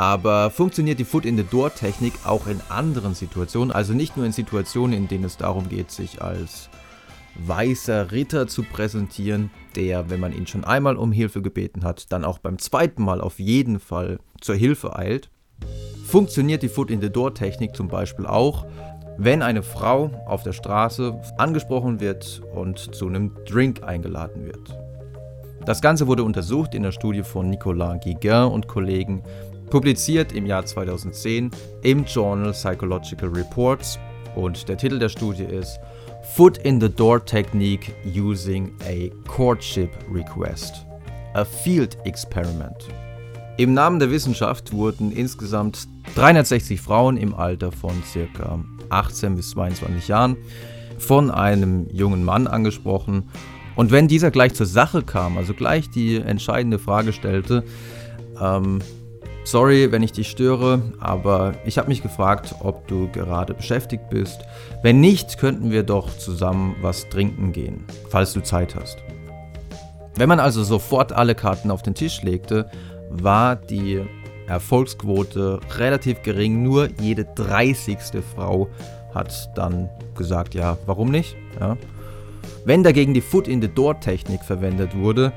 Aber funktioniert die Foot in the Door Technik auch in anderen Situationen? Also nicht nur in Situationen, in denen es darum geht, sich als weißer Ritter zu präsentieren, der, wenn man ihn schon einmal um Hilfe gebeten hat, dann auch beim zweiten Mal auf jeden Fall zur Hilfe eilt. Funktioniert die Foot in the Door Technik zum Beispiel auch, wenn eine Frau auf der Straße angesprochen wird und zu einem Drink eingeladen wird. Das Ganze wurde untersucht in der Studie von Nicolas Guiguin und Kollegen, publiziert im Jahr 2010 im Journal Psychological Reports und der Titel der Studie ist Foot in the Door Technique Using a Courtship Request, a Field Experiment. Im Namen der Wissenschaft wurden insgesamt 360 Frauen im Alter von ca. 18 bis 22 Jahren von einem jungen Mann angesprochen. Und wenn dieser gleich zur Sache kam, also gleich die entscheidende Frage stellte, ähm, sorry, wenn ich dich störe, aber ich habe mich gefragt, ob du gerade beschäftigt bist. Wenn nicht, könnten wir doch zusammen was trinken gehen, falls du Zeit hast. Wenn man also sofort alle Karten auf den Tisch legte, war die Erfolgsquote relativ gering. Nur jede 30. Frau hat dann gesagt, ja, warum nicht? Ja. Wenn dagegen die Foot in the Door Technik verwendet wurde,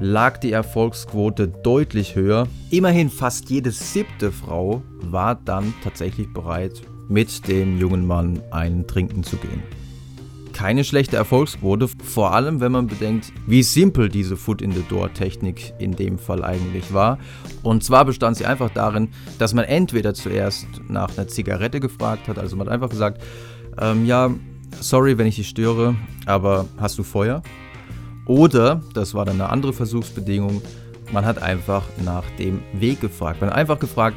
lag die Erfolgsquote deutlich höher. Immerhin fast jede siebte Frau war dann tatsächlich bereit, mit dem jungen Mann einen trinken zu gehen keine schlechte Erfolgsquote, vor allem wenn man bedenkt, wie simpel diese Foot-in-the-Door-Technik in dem Fall eigentlich war. Und zwar bestand sie einfach darin, dass man entweder zuerst nach einer Zigarette gefragt hat, also man hat einfach gesagt, ähm, ja, sorry, wenn ich dich störe, aber hast du Feuer? Oder, das war dann eine andere Versuchsbedingung, man hat einfach nach dem Weg gefragt. Man hat einfach gefragt,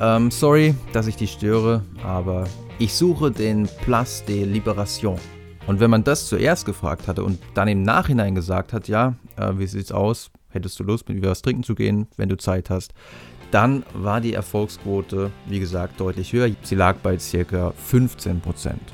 ähm, sorry, dass ich dich störe, aber ich suche den Place de Liberation. Und wenn man das zuerst gefragt hatte und dann im Nachhinein gesagt hat, ja, äh, wie sieht's aus? Hättest du Lust, mit mir was trinken zu gehen, wenn du Zeit hast? Dann war die Erfolgsquote, wie gesagt, deutlich höher. Sie lag bei ca. 15 Prozent.